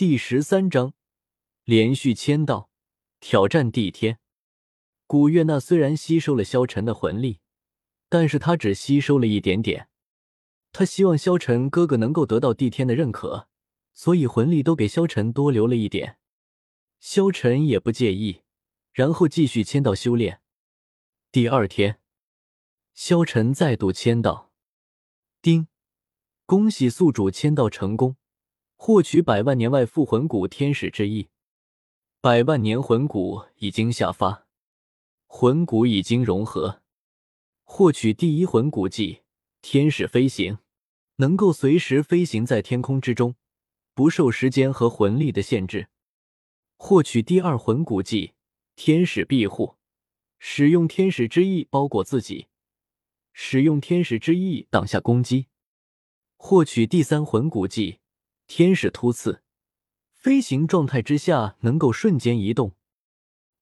第十三章，连续签到，挑战帝天。古月娜虽然吸收了萧晨的魂力，但是他只吸收了一点点。他希望萧晨哥哥能够得到帝天的认可，所以魂力都给萧晨多留了一点。萧晨也不介意，然后继续签到修炼。第二天，萧晨再度签到，丁，恭喜宿主签到成功。获取百万年外附魂骨天使之翼，百万年魂骨已经下发，魂骨已经融合。获取第一魂骨技天使飞行，能够随时飞行在天空之中，不受时间和魂力的限制。获取第二魂骨技天使庇护，使用天使之翼包裹自己，使用天使之翼挡下攻击。获取第三魂骨技。天使突刺，飞行状态之下能够瞬间移动。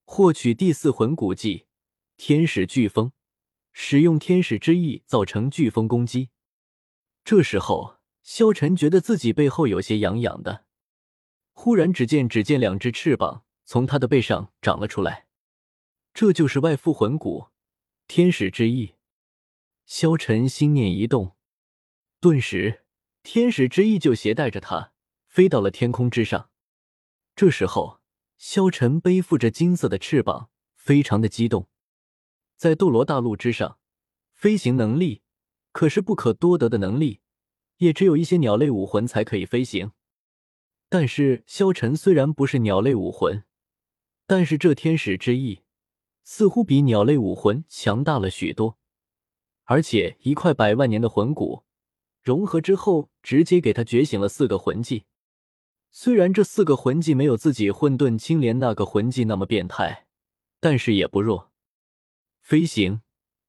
获取第四魂骨技天使飓风，使用天使之翼造成飓风攻击。这时候，萧晨觉得自己背后有些痒痒的。忽然，只见只见两只翅膀从他的背上长了出来，这就是外附魂骨天使之翼。萧晨心念一动，顿时。天使之翼就携带着他飞到了天空之上。这时候，萧晨背负着金色的翅膀，非常的激动。在斗罗大陆之上，飞行能力可是不可多得的能力，也只有一些鸟类武魂才可以飞行。但是萧晨虽然不是鸟类武魂，但是这天使之翼似乎比鸟类武魂强大了许多，而且一块百万年的魂骨。融合之后，直接给他觉醒了四个魂技。虽然这四个魂技没有自己混沌青莲那个魂技那么变态，但是也不弱。飞行、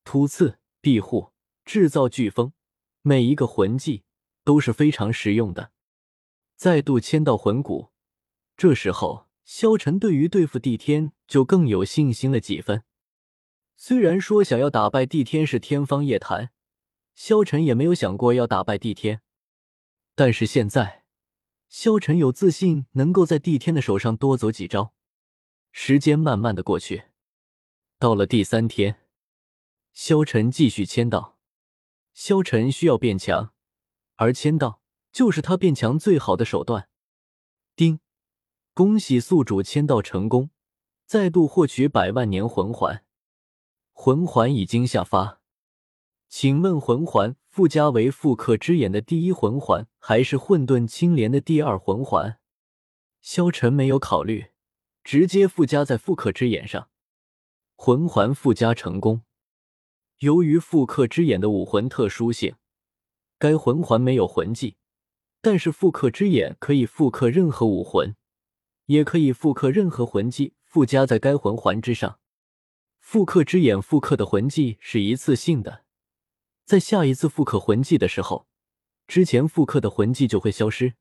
突刺、庇护、制造飓风，每一个魂技都是非常实用的。再度签到魂骨，这时候萧晨对于对付帝天就更有信心了几分。虽然说想要打败帝天是天方夜谭。萧晨也没有想过要打败帝天，但是现在，萧晨有自信能够在帝天的手上多走几招。时间慢慢的过去，到了第三天，萧晨继续签到。萧晨需要变强，而签到就是他变强最好的手段。丁，恭喜宿主签到成功，再度获取百万年魂环，魂环已经下发。请问魂环附加为复刻之眼的第一魂环，还是混沌青莲的第二魂环？萧晨没有考虑，直接附加在复刻之眼上。魂环附加成功。由于复刻之眼的武魂特殊性，该魂环没有魂技，但是复刻之眼可以复刻任何武魂，也可以复刻任何魂技附加在该魂环之上。复刻之眼复刻的魂技是一次性的。在下一次复刻魂技的时候，之前复刻的魂技就会消失。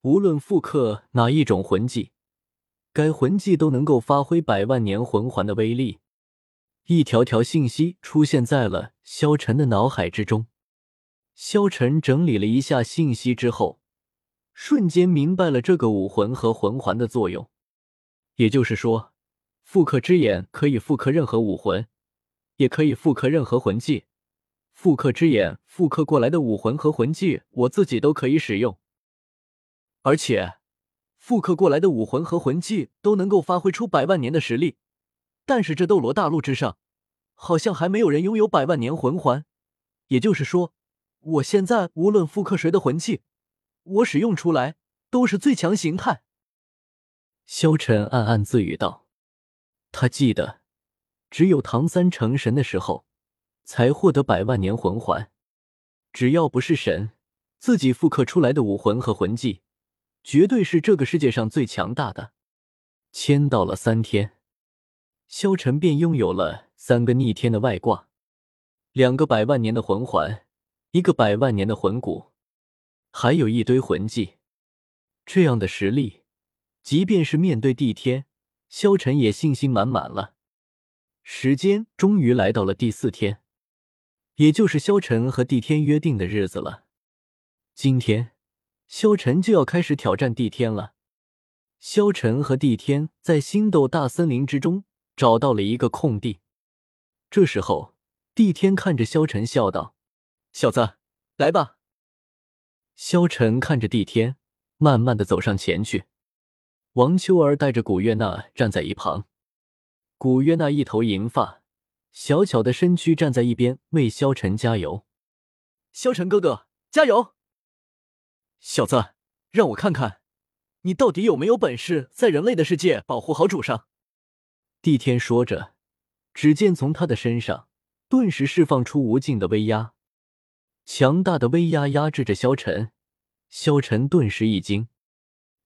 无论复刻哪一种魂技，该魂技都能够发挥百万年魂环的威力。一条条信息出现在了萧晨的脑海之中。萧晨整理了一下信息之后，瞬间明白了这个武魂和魂环的作用。也就是说，复刻之眼可以复刻任何武魂，也可以复刻任何魂技。复刻之眼复刻过来的武魂和魂技，我自己都可以使用，而且复刻过来的武魂和魂技都能够发挥出百万年的实力。但是这斗罗大陆之上，好像还没有人拥有百万年魂环。也就是说，我现在无论复刻谁的魂技，我使用出来都是最强形态。萧晨暗暗自语道：“他记得，只有唐三成神的时候。”才获得百万年魂环，只要不是神，自己复刻出来的武魂和魂技，绝对是这个世界上最强大的。签到了三天，萧晨便拥有了三个逆天的外挂，两个百万年的魂环，一个百万年的魂骨，还有一堆魂技。这样的实力，即便是面对帝天，萧晨也信心满满了。时间终于来到了第四天。也就是萧晨和帝天约定的日子了。今天，萧晨就要开始挑战帝天了。萧晨和帝天在星斗大森林之中找到了一个空地。这时候，帝天看着萧晨笑道：“小子，来吧。”萧晨看着帝天，慢慢的走上前去。王秋儿带着古月娜站在一旁。古月娜一头银发，小巧的身躯站在一边为萧晨加油。萧晨哥哥，加油！小子，让我看看。你到底有没有本事在人类的世界保护好主上？帝天说着，只见从他的身上顿时释放出无尽的威压，强大的威压压制着萧晨。萧晨顿时一惊，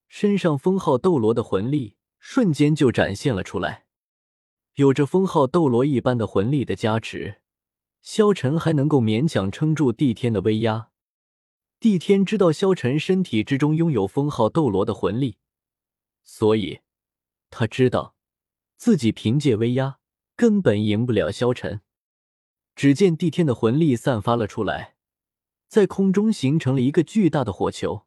身上封号斗罗的魂力瞬间就展现了出来。有着封号斗罗一般的魂力的加持，萧晨还能够勉强撑住帝天的威压。帝天知道萧晨身体之中拥有封号斗罗的魂力，所以他知道自己凭借威压根本赢不了萧晨。只见帝天的魂力散发了出来，在空中形成了一个巨大的火球，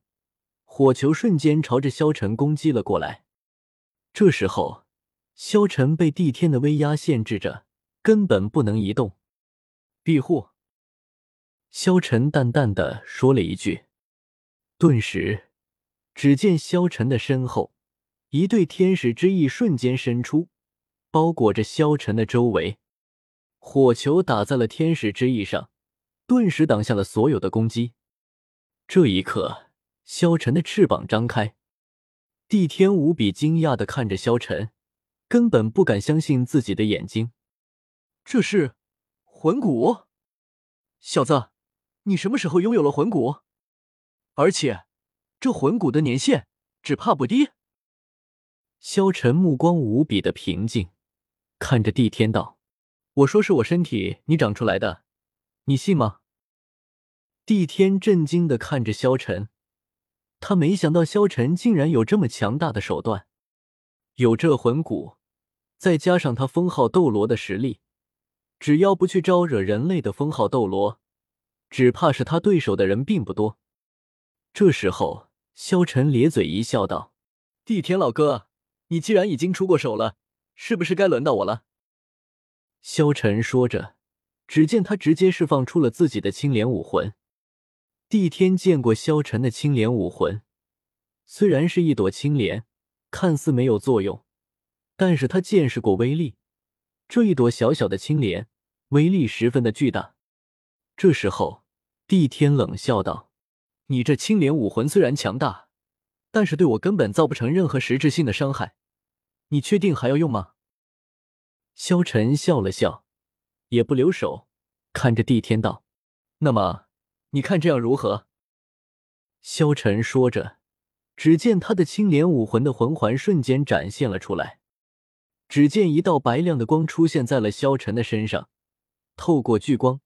火球瞬间朝着萧晨攻击了过来。这时候，萧晨被帝天的威压限制着，根本不能移动。庇护。萧晨淡淡的说了一句，顿时，只见萧晨的身后，一对天使之翼瞬间伸出，包裹着萧晨的周围。火球打在了天使之翼上，顿时挡下了所有的攻击。这一刻，萧晨的翅膀张开，帝天无比惊讶的看着萧晨，根本不敢相信自己的眼睛。这是魂骨，小子。你什么时候拥有了魂骨？而且，这魂骨的年限只怕不低。萧晨目光无比的平静，看着帝天道：“我说是我身体你长出来的，你信吗？”帝天震惊的看着萧晨，他没想到萧晨竟然有这么强大的手段，有这魂骨，再加上他封号斗罗的实力，只要不去招惹人类的封号斗罗。只怕是他对手的人并不多。这时候，萧晨咧嘴一笑，道：“帝天老哥，你既然已经出过手了，是不是该轮到我了？”萧晨说着，只见他直接释放出了自己的青莲武魂。帝天见过萧晨的青莲武魂，虽然是一朵青莲，看似没有作用，但是他见识过威力。这一朵小小的青莲，威力十分的巨大。这时候，帝天冷笑道：“你这青莲武魂虽然强大，但是对我根本造不成任何实质性的伤害。你确定还要用吗？”萧晨笑了笑，也不留手，看着帝天道：“那么，你看这样如何？”萧晨说着，只见他的青莲武魂的魂环瞬间展现了出来，只见一道白亮的光出现在了萧晨的身上，透过聚光。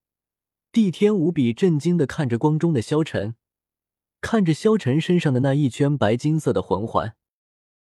帝天无比震惊的看着光中的萧晨，看着萧晨身上的那一圈白金色的魂环，